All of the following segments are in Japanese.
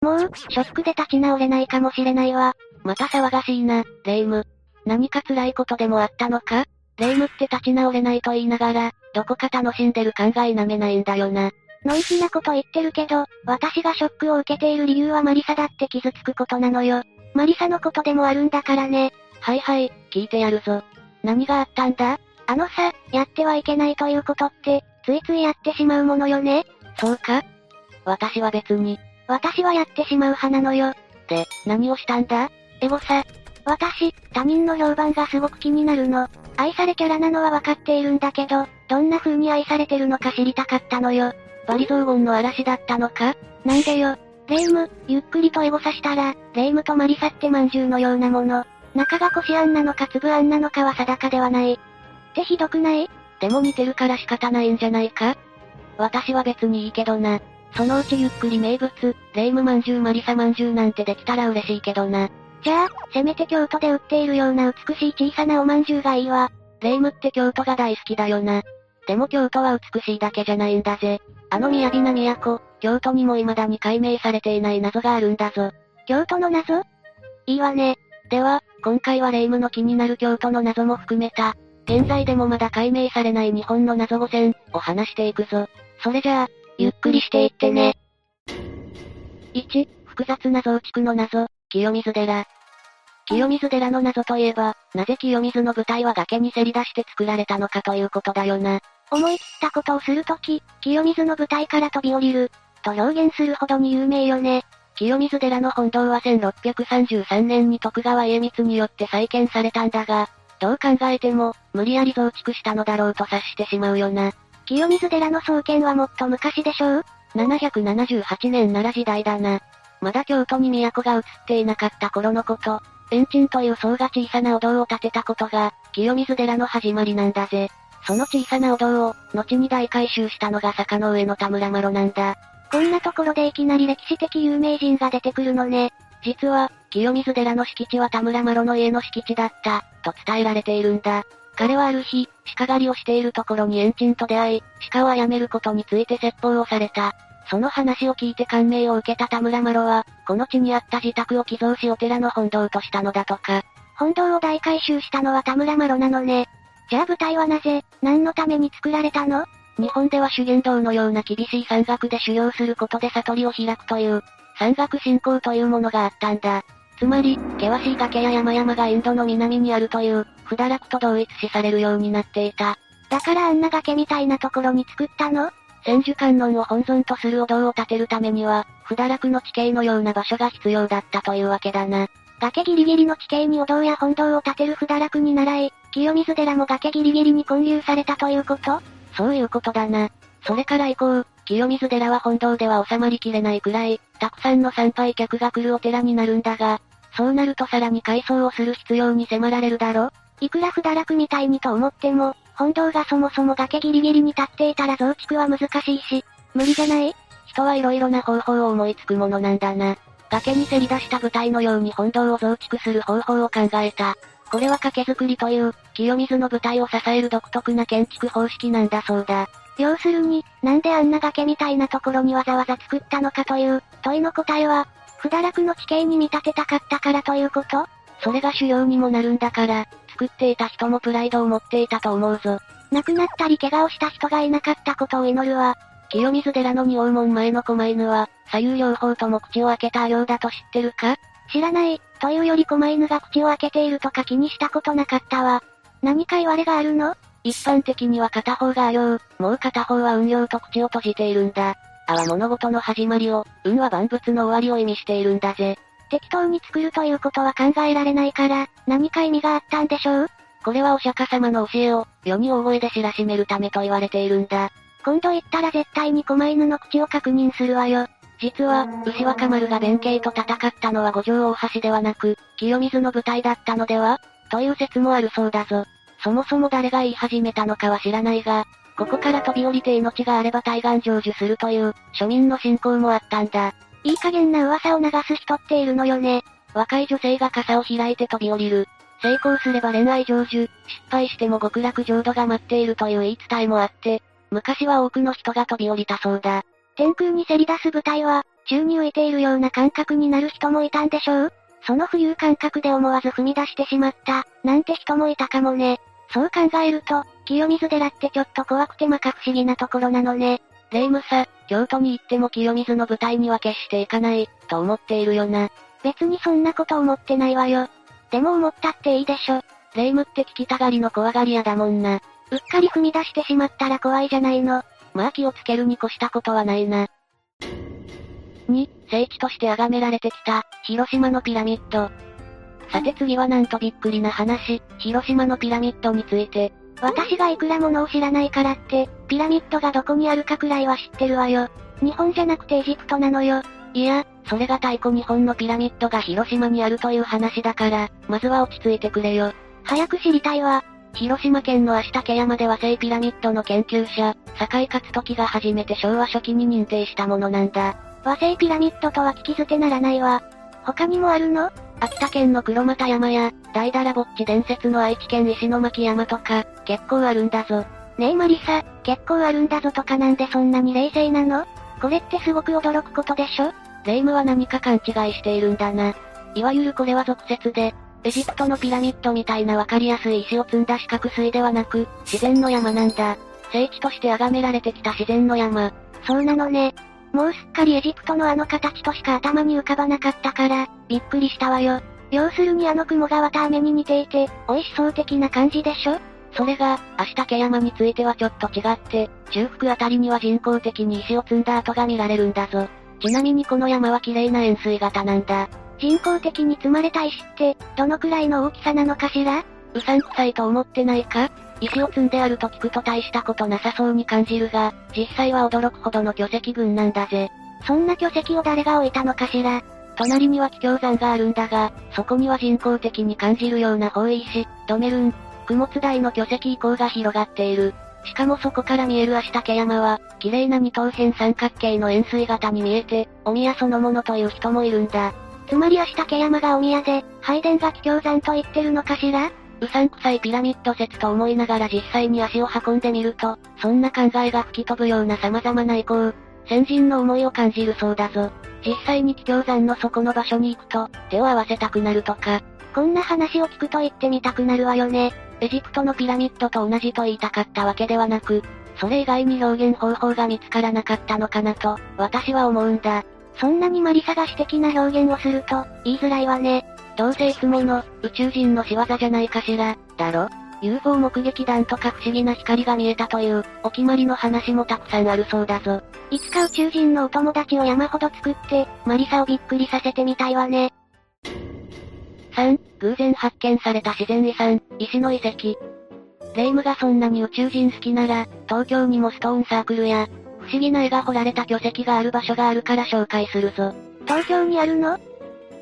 もう、ショックで立ち直れないかもしれないわ。また騒がしいな、レイム。何か辛いことでもあったのか？レイムって立ち直れないと言いながら、どこか楽しんでる考えなめないんだよな。のんきなこと言ってるけど、私がショックを受けている理由はマリサだって傷つくことなのよ。マリサのことでもあるんだからね。はいはい、聞いてやるぞ。何があったんだ？あのさ、やってはいけないということって、ついついやってしまうものよね。そうか私は別に。私はやってしまう派なのよ。で、何をしたんだ？エゴさ。私、他人の評判がすごく気になるの。愛されキャラなのはわかっているんだけど、どんな風に愛されてるのか知りたかったのよ。バリ雑言の嵐だったのか？なんでよ。レイム、ゆっくりとエゴさしたら、レイムとマリサってまんじゅうのようなもの。中がこしあんなのか粒あんなのかは定かではない。ってひどくない？でも似てるから仕方ないんじゃないか？私は別にいいけどな。そのうちゆっくり名物、レイムまんじゅうマリサまんじゅうなんてできたら嬉しいけどな。じゃあ、せめて京都で売っているような美しい小さなおまんじゅうがいいわ。レイムって京都が大好きだよな。でも京都は美しいだけじゃないんだぜ。あの雅な都、京都にも未だに解明されていない謎があるんだぞ。京都の謎？いいわね。では、今回はレイムの気になる京都の謎も含めた、現在でもまだ解明されない日本の謎5選を話していくぞ。それじゃあ、ゆっくりしていってね。1、複雑な増築の謎、清水寺。清水寺の謎といえば、なぜ清水の舞台は崖にせり出して作られたのかということだよな。思い切ったことをするとき、清水の舞台から飛び降りる、と表現するほどに有名よね。清水寺の本堂は1633年に徳川家光によって再建されたんだが、どう考えても、無理やり増築したのだろうと察してしまうよな。清水寺の創建はもっと昔でしょう ?778 年奈良時代だな。まだ京都に都が移っていなかった頃のこと、延鎮という層が小さなお堂を建てたことが、清水寺の始まりなんだぜ。その小さなお堂を、後に大改修したのが坂の上の田村麻呂なんだ。こんなところでいきなり歴史的有名人が出てくるのね。実は、清水寺の敷地は田村麻呂の家の敷地だった、と伝えられているんだ。彼はある日、鹿狩りをしているところに延鎮と出会い、鹿を殺めることについて説法をされた。その話を聞いて感銘を受けた田村麻呂は、この地にあった自宅を寄贈しお寺の本堂としたのだとか。本堂を大改修したのは田村麻呂なのね。じゃあ舞台はなぜ、何のために作られたの？日本では修験道のような厳しい山岳で修行することで悟りを開くという、山岳信仰というものがあったんだ。つまり、険しい崖や山々がインドの南にあるという、不堕落と同一視されるようになっていた。だからあんな崖みたいなところに作ったの？千手観音を本尊とするお堂を建てるためには、不堕落の地形のような場所が必要だったというわけだな。崖ギリギリの地形にお堂や本堂を建てる不堕落に習い、清水寺も崖ギリギリに建立されたということ？そういうことだな。それから以降、清水寺は本堂では収まりきれないくらい、たくさんの参拝客が来るお寺になるんだが、そうなるとさらに改装をする必要に迫られるだろいくら不堕落みたいにと思っても、本堂がそもそも崖ギリギリに立っていたら増築は難しいし、無理じゃない人はいろいろな方法を思いつくものなんだな。崖にせり出した舞台のように本堂を増築する方法を考えた。これは掛け作りという、清水の舞台を支える独特な建築方式なんだそうだ。要するに、なんであんな崖みたいなところにわざわざ作ったのかという、問いの答えは、不堕落の地形に見立てたかったからということ？それが主要にもなるんだから、作っていた人もプライドを持っていたと思うぞ。亡くなったり怪我をした人がいなかったことを祈るわ。清水寺の仁王門前の狛犬は、左右両方とも口を開けたようだと知ってるか？知らない、というより狛犬が口を開けているとか気にしたことなかったわ。何か言われがあるの？一般的には片方があ行、もう片方は運用と口を閉じているんだ。あは物事の始まりを、運は万物の終わりを意味しているんだぜ。適当に作るということは考えられないから、何か意味があったんでしょう？これはお釈迦様の教えを、世に大声で知らしめるためと言われているんだ。今度行ったら絶対に狛犬の口を確認するわよ。実は、牛若丸が弁慶と戦ったのは五条大橋ではなく、清水の舞台だったのでは？という説もあるそうだぞ。そもそも誰が言い始めたのかは知らないが、ここから飛び降りて命があれば対岸成就するという、庶民の信仰もあったんだ。いい加減な噂を流す人っているのよね。若い女性が傘を開いて飛び降りる。成功すれば恋愛成就、失敗しても極楽浄土が待っているという言い伝えもあって、昔は多くの人が飛び降りたそうだ。天空にせり出す舞台は、宙に浮いているような感覚になる人もいたんでしょう？その浮遊感覚で思わず踏み出してしまった、なんて人もいたかもね。そう考えると、清水寺ってちょっと怖くてまか不思議なところなのね。霊夢さ、京都に行っても清水の舞台には決して行かない、と思っているよな。別にそんなこと思ってないわよ。でも思ったっていいでしょ。霊夢って聞きたがりの怖がり屋だもんな。うっかり踏み出してしまったら怖いじゃないの。まあ気をつけるに越したことはないな。2、聖地として崇められてきた、広島のピラミッド。さて次はなんとびっくりな話、広島のピラミッドについて。私がいくらものを知らないからって、ピラミッドがどこにあるかくらいは知ってるわよ。日本じゃなくてエジプトなのよ。いや、それが太古日本のピラミッドが広島にあるという話だから、まずは落ち着いてくれよ。早く知りたいわ。広島県の足竹山で和製ピラミッドの研究者、坂井勝時が初めて昭和初期に認定したものなんだ。和製ピラミッドとは聞き捨てならないわ。他にもあるの？秋田県の黒俣山や、大だらぼっち伝説の愛知県石巻山とか、結構あるんだぞ。ねえマリサ、結構あるんだぞとかなんでそんなに冷静なの？これってすごく驚くことでしょ？霊夢は何か勘違いしているんだな。いわゆるこれは俗説で、エジプトのピラミッドみたいなわかりやすい石を積んだ四角錐ではなく、自然の山なんだ。聖地として崇められてきた自然の山。そうなのね。もうすっかりエジプトのあの形としか頭に浮かばなかったから、びっくりしたわよ。要するにあの雲が綿飴に似ていて、美味しそう的な感じでしょ？それが、足竹山についてはちょっと違って、中腹あたりには人工的に石を積んだ跡が見られるんだぞ。ちなみにこの山は綺麗な円錐型なんだ。人工的に積まれた石って、どのくらいの大きさなのかしら？うさんくさいと思ってないか？石を積んであると聞くと大したことなさそうに感じるが、実際は驚くほどの巨石群なんだぜ。そんな巨石を誰が置いたのかしら？隣には気境山があるんだが、そこには人工的に感じるような方位石、ドメルン、雲津台の巨石遺構が広がっている。しかもそこから見える足竹山は、綺麗な二等辺三角形の円錐型に見えて、お宮そのものという人もいるんだ。つまり足竹山がお宮で、拝殿が気境山と言ってるのかしら？うさんくさいピラミッド説と思いながら実際に足を運んでみると、そんな考えが吹き飛ぶような様々な意向、先人の思いを感じるそうだぞ。実際に気境山の底の場所に行くと、手を合わせたくなるとか。こんな話を聞くと言ってみたくなるわよね。エジプトのピラミッドと同じと言いたかったわけではなく、それ以外に表現方法が見つからなかったのかなと、私は思うんだ。そんなにマリサが詩的な表現をすると、言いづらいわね。どうせいつもの、宇宙人の仕業じゃないかしら、だろ ?UFO 目撃談とか不思議な光が見えたという、お決まりの話もたくさんあるそうだぞ。いつか宇宙人のお友達を山ほど作って、マリサをびっくりさせてみたいわね。3、偶然発見された自然遺産、石の遺跡。レイムがそんなに宇宙人好きなら、東京にもストーンサークルや、不思議な絵が彫られた巨石がある場所があるから紹介するぞ。東京にあるの？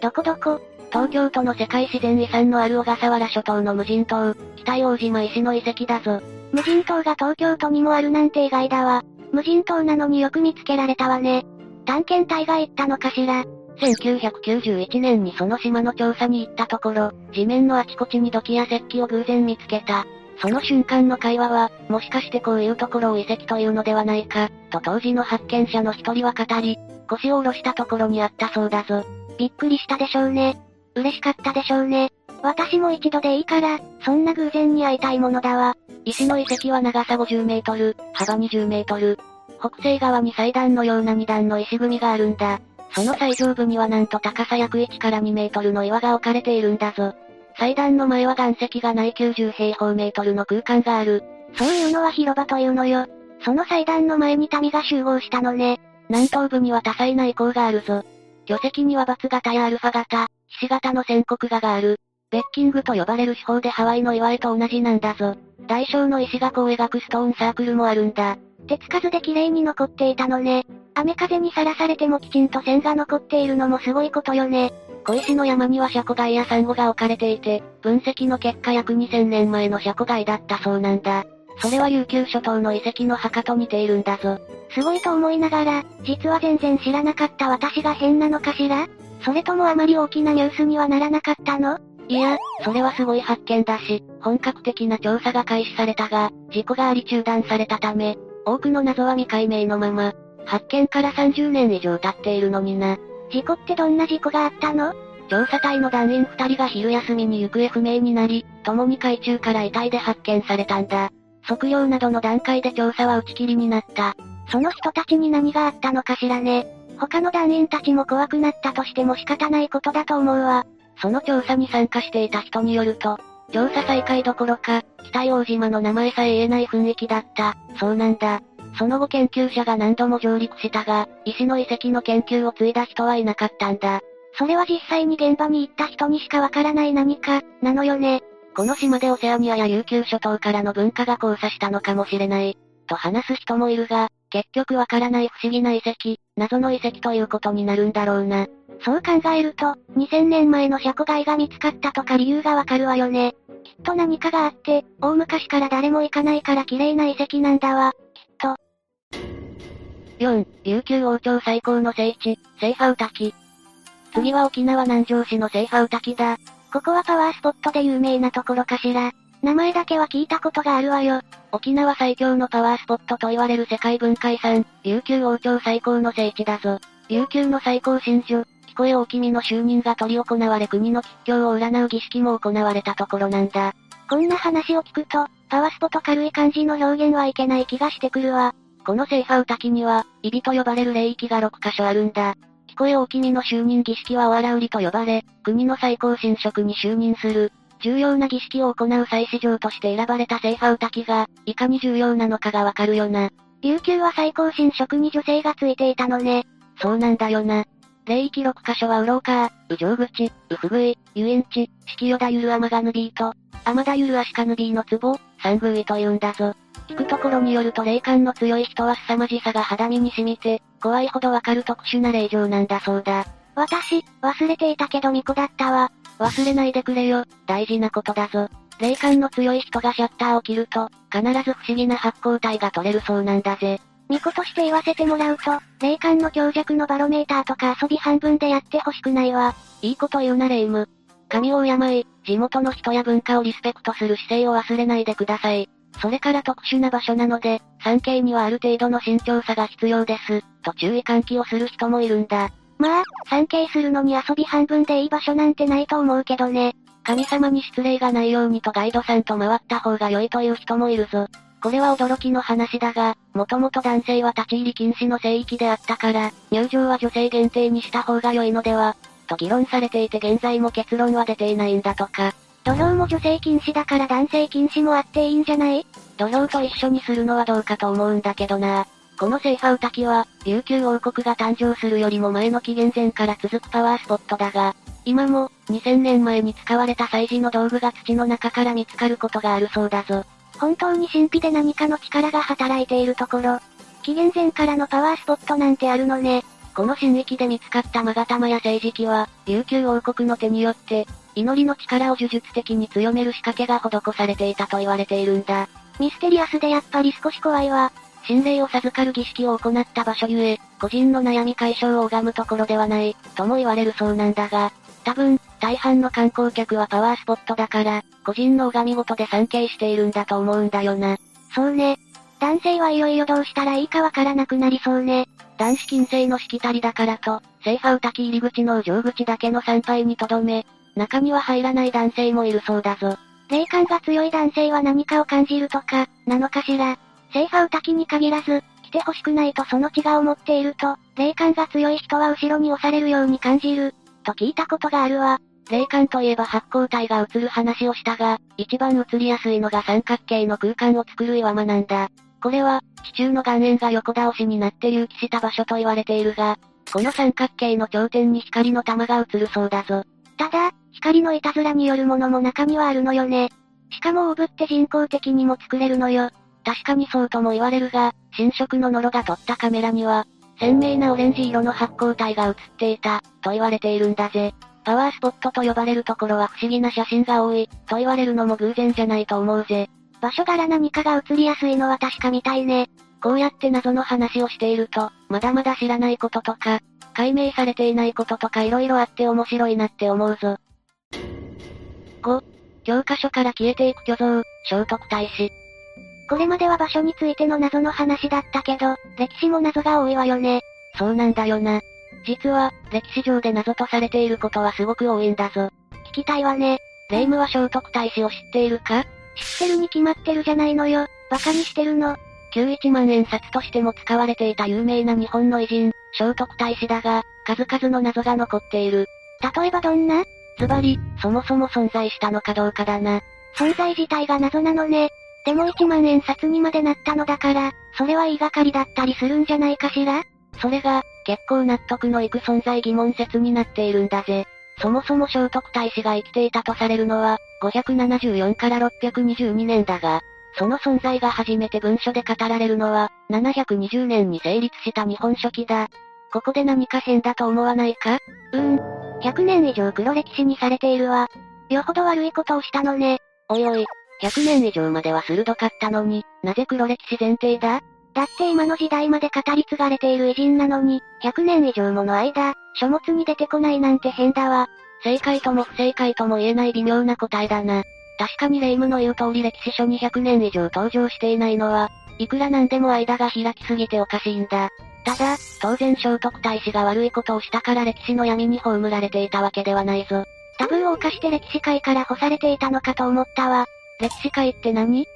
どこどこ？東京都の世界自然遺産のある小笠原諸島の無人島、北大島石の遺跡だぞ。無人島が東京都にもあるなんて意外だわ。無人島なのによく見つけられたわね。探検隊が行ったのかしら？1991年にその島の調査に行ったところ、地面のあちこちに土器や石器を偶然見つけた。その瞬間の会話は、もしかしてこういうところを遺跡というのではないか、と当時の発見者の一人は語り、腰を下ろしたところにあったそうだぞ。びっくりしたでしょうね。嬉しかったでしょうね。私も一度でいいから、そんな偶然に会いたいものだわ。石の遺跡は長さ50メートル、幅20メートル。北西側に祭壇のような二段の石組みがあるんだ。その最上部にはなんと高さ約1から2メートルの岩が置かれているんだぞ。祭壇の前は岩石がない90平方メートルの空間がある。そういうのは広場というのよ。その祭壇の前に民が集合したのね。南東部には多彩な遺構があるぞ。巨石にはバツ型やアルファ型、ひし形の線刻画がある。ベッキングと呼ばれる手法でハワイの岩絵と同じなんだぞ。大小の石がを描くストーンサークルもあるんだ。手つかずで綺麗に残っていたのね。雨風にさらされてもきちんと線が残っているのもすごいことよね。小石の山にはシャコ貝やサンゴが置かれていて、分析の結果約2000年前のシャコ貝だったそうなんだ。それは琉球諸島の遺跡の墓と似ているんだぞ。すごいと思いながら、実は全然知らなかった私が変なのかしら？それともあまり大きなニュースにはならなかったの？いや、それはすごい発見だし、本格的な調査が開始されたが、事故があり中断されたため、多くの謎は未解明のまま。発見から30年以上経っているのにな。事故ってどんな事故があったの？調査隊の団員二人が昼休みに行方不明になり、共に海中から遺体で発見されたんだ。測量などの段階で調査は打ち切りになった。その人たちに何があったのかしらね。他の団員たちも怖くなったとしても仕方ないことだと思うわ。その調査に参加していた人によると、調査再開どころか、北大島の名前さえ言えない雰囲気だった。そうなんだ。その後研究者が何度も上陸したが、石の遺跡の研究を継いだ人はいなかったんだ。それは実際に現場に行った人にしかわからない何か、なのよね。この島でオセアニアや琉球諸島からの文化が交差したのかもしれない。と話す人もいるが、結局わからない不思議な遺跡、謎の遺跡ということになるんだろうな。そう考えると、2000年前の車庫街が見つかったとか理由がわかるわよね。きっと何かがあって、大昔から誰も行かないから綺麗な遺跡なんだわ。きっと。4、琉球王朝最高の聖地、セイファウ滝。次は沖縄南城市のセイファウ滝だ。ここはパワースポットで有名なところかしら。名前だけは聞いたことがあるわよ。沖縄最強のパワースポットと言われる世界文化遺産、琉球王朝最高の聖地だぞ。琉球の最高神女、聞こえ大君の就任が取り行われ国の吉祥を占う儀式も行われたところなんだ。こんな話を聞くと、パワスポと軽い感じの表現はいけない気がしてくるわ。このセーファウ滝には、イビと呼ばれる霊域が6カ所あるんだ。聞こえ大君の就任儀式はお荒売りと呼ばれ、国の最高神職に就任する、重要な儀式を行う祭祀場として選ばれたセーファウ滝が、いかに重要なのかがわかるよな。琉球は最高神職に女性がついていたのね。そうなんだよな。霊域6カ所はウローカー、ウジョウグチ、ウフグイ、ユインチ、シキヨダユルアマガヌビーと、アマダユルアシカヌビーの壺、サングイと言うんだぞ。聞くところによると霊感の強い人は凄まじさが肌身に染みて、怖いほどわかる特殊な霊場なんだそうだ。私、忘れていたけど巫女だったわ。忘れないでくれよ、大事なことだぞ。霊感の強い人がシャッターを切ると、必ず不思議な発光体が取れるそうなんだぜ。巫女として言わせてもらうと、霊感の強弱のバロメーターとか遊び半分でやってほしくないわ。いいこと言うなレイム。神を敬い、地元の人や文化をリスペクトする姿勢を忘れないでください。それから特殊な場所なので、産経にはある程度の慎重さが必要です、と注意喚起をする人もいるんだ。まあ、産経するのに遊び半分でいい場所なんてないと思うけどね。神様に失礼がないようにとガイドさんと回った方が良いという人もいるぞ。これは驚きの話だが、もともと男性は立ち入り禁止の聖域であったから、入場は女性限定にした方が良いのでは、と議論されていて現在も結論は出ていないんだとか。土俵も女性禁止だから男性禁止もあっていいんじゃない？土俵と一緒にするのはどうかと思うんだけどな。このセーファウ滝は、琉球王国が誕生するよりも前の紀元前から続くパワースポットだが、今も、2000年前に使われた祭事の道具が土の中から見つかることがあるそうだぞ。本当に神秘で何かの力が働いているところ。紀元前からのパワースポットなんてあるのね。この神域で見つかった勾玉や政治機は、琉球王国の手によって、祈りの力を呪術的に強める仕掛けが施されていたと言われているんだ。ミステリアスでやっぱり少し怖いわ。心霊を授かる儀式を行った場所ゆえ、個人の悩み解消を拝むところではない、とも言われるそうなんだが、多分、大半の観光客はパワースポットだから、個人の拝み事で参詣しているんだと思うんだよな。そうね。男性はいよいよどうしたらいいかわからなくなりそうね。男子禁制のしきたりだからと、セーファウ滝入り口の上口だけの参拝にとどめ、中には入らない男性もいるそうだぞ。霊感が強い男性は何かを感じるとか、なのかしら。セーファウ滝に限らず、来てほしくないとその血が思っていると、霊感が強い人は後ろに押されるように感じる、と聞いたことがあるわ。霊感といえば発光体が映る話をしたが、一番映りやすいのが三角形の空間を作る岩間なんだ。これは、地中の岩塩が横倒しになって隆起した場所と言われているが、この三角形の頂点に光の玉が映るそうだぞ。ただ、光のいたずらによるものも中にはあるのよね。しかもオーブって人工的にも作れるのよ。確かにそうとも言われるが、新色のノロが撮ったカメラには、鮮明なオレンジ色の発光体が映っていた、と言われているんだぜ。パワースポットと呼ばれるところは不思議な写真が多い、と言われるのも偶然じゃないと思うぜ。場所柄何かが映りやすいのは確かみたいね。こうやって謎の話をしていると、まだまだ知らないこととか、解明されていないこととか色々あって面白いなって思うぞ。5、教科書から消えていく巨像、聖徳太子。これまでは場所についての謎の話だったけど、歴史も謎が多いわよね。そうなんだよな。実は、歴史上で謎とされていることはすごく多いんだぞ。聞きたいわね。霊夢は聖徳太子を知っているか？知ってるに決まってるじゃないのよ。馬鹿にしてるの。旧一万円札としても使われていた有名な日本の偉人、聖徳太子だが、数々の謎が残っている。例えばどんな？ズバリ、そもそも存在したのかどうかだな。存在自体が謎なのね。でも1万円札にまでなったのだから、それは言いがかりだったりするんじゃないかしら？それが、結構納得のいく存在疑問説になっているんだぜ。そもそも聖徳太子が生きていたとされるのは、574から622年だが、その存在が初めて文書で語られるのは、720年に成立した日本書紀だ。ここで何か変だと思わないか？うーん。100年以上黒歴史にされているわ。よほど悪いことをしたのね。おいおい、100年以上までは鋭かったのに、なぜ黒歴史前提だ？だって今の時代まで語り継がれている偉人なのに、100年以上もの間、書物に出てこないなんて変だわ。正解とも不正解とも言えない微妙な答えだな。確かに霊夢の言う通り歴史書に100年以上登場していないのは、いくらなんでも間が開きすぎておかしいんだ。ただ、当然聖徳太子が悪いことをしたから歴史の闇に葬られていたわけではないぞ。タブーを犯して歴史界から干されていたのかと思ったわ。歴史界って何？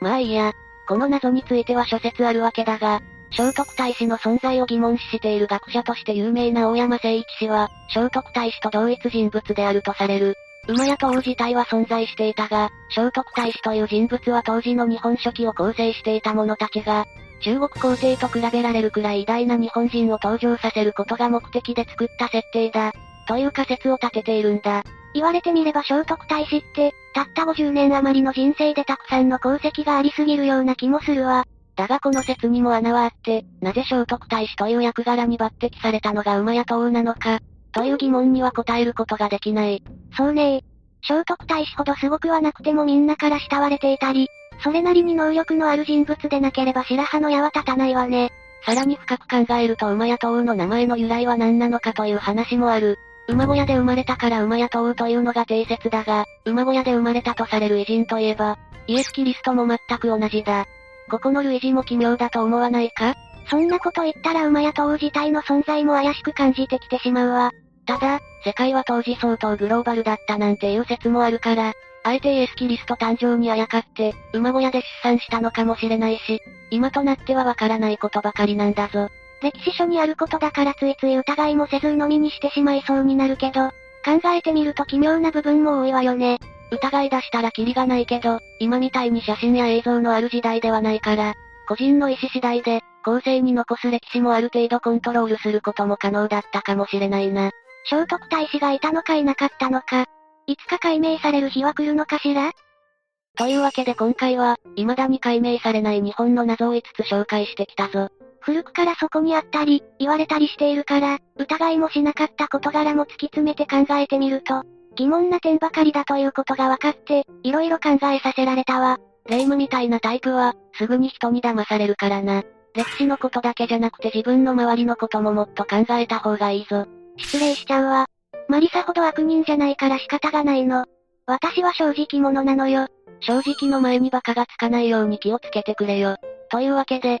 まあいいや、この謎については諸説あるわけだが、聖徳太子の存在を疑問視している学者として有名な大山誠一氏は、聖徳太子と同一人物であるとされる。馬屋と王自体は存在していたが、聖徳太子という人物は当時の日本書紀を構成していた者たちが、中国皇帝と比べられるくらい偉大な日本人を登場させることが目的で作った設定だ。という仮説を立てているんだ。言われてみれば聖徳太子って、たった50年余りの人生でたくさんの功績がありすぎるような気もするわ。だがこの説にも穴はあって、なぜ聖徳太子という役柄に抜擢されたのが馬屋と王なのか、という疑問には答えることができない。そうね聖徳太子ほどすごくはなくてもみんなから慕われていたり、それなりに能力のある人物でなければ白羽の矢は立たないわね。さらに深く考えると馬屋と王の名前の由来は何なのかという話もある。馬小屋で生まれたから馬屋と王というのが定説だが、馬小屋で生まれたとされる偉人といえば、イエス・キリストも全く同じだ。ここの類似も奇妙だと思わないか？そんなこと言ったら馬屋と王自体の存在も怪しく感じてきてしまうわ。ただ、世界は当時相当グローバルだったなんていう説もあるから、あえてイエス・キリスト誕生にあやかって、馬小屋で出産したのかもしれないし、今となってはわからないことばかりなんだぞ。歴史書にあることだからついつい疑いもせず鵜呑みにしてしまいそうになるけど、考えてみると奇妙な部分も多いわよね。疑い出したらキリがないけど、今みたいに写真や映像のある時代ではないから、個人の意思次第で、後世に残す歴史もある程度コントロールすることも可能だったかもしれないな。聖徳太子がいたのかいなかったのか、いつか解明される日は来るのかしら？というわけで今回は、未だに解明されない日本の謎を5つ紹介してきたぞ。古くからそこにあったり、言われたりしているから、疑いもしなかった事柄も突き詰めて考えてみると、疑問な点ばかりだということが分かって、色々考えさせられたわ。霊夢みたいなタイプは、すぐに人に騙されるからな。歴史のことだけじゃなくて自分の周りのことももっと考えた方がいいぞ。失礼しちゃうわ。マリサほど悪人じゃないから仕方がないの。私は正直者なのよ。正直の前に馬鹿がつかないように気をつけてくれよ。というわけで、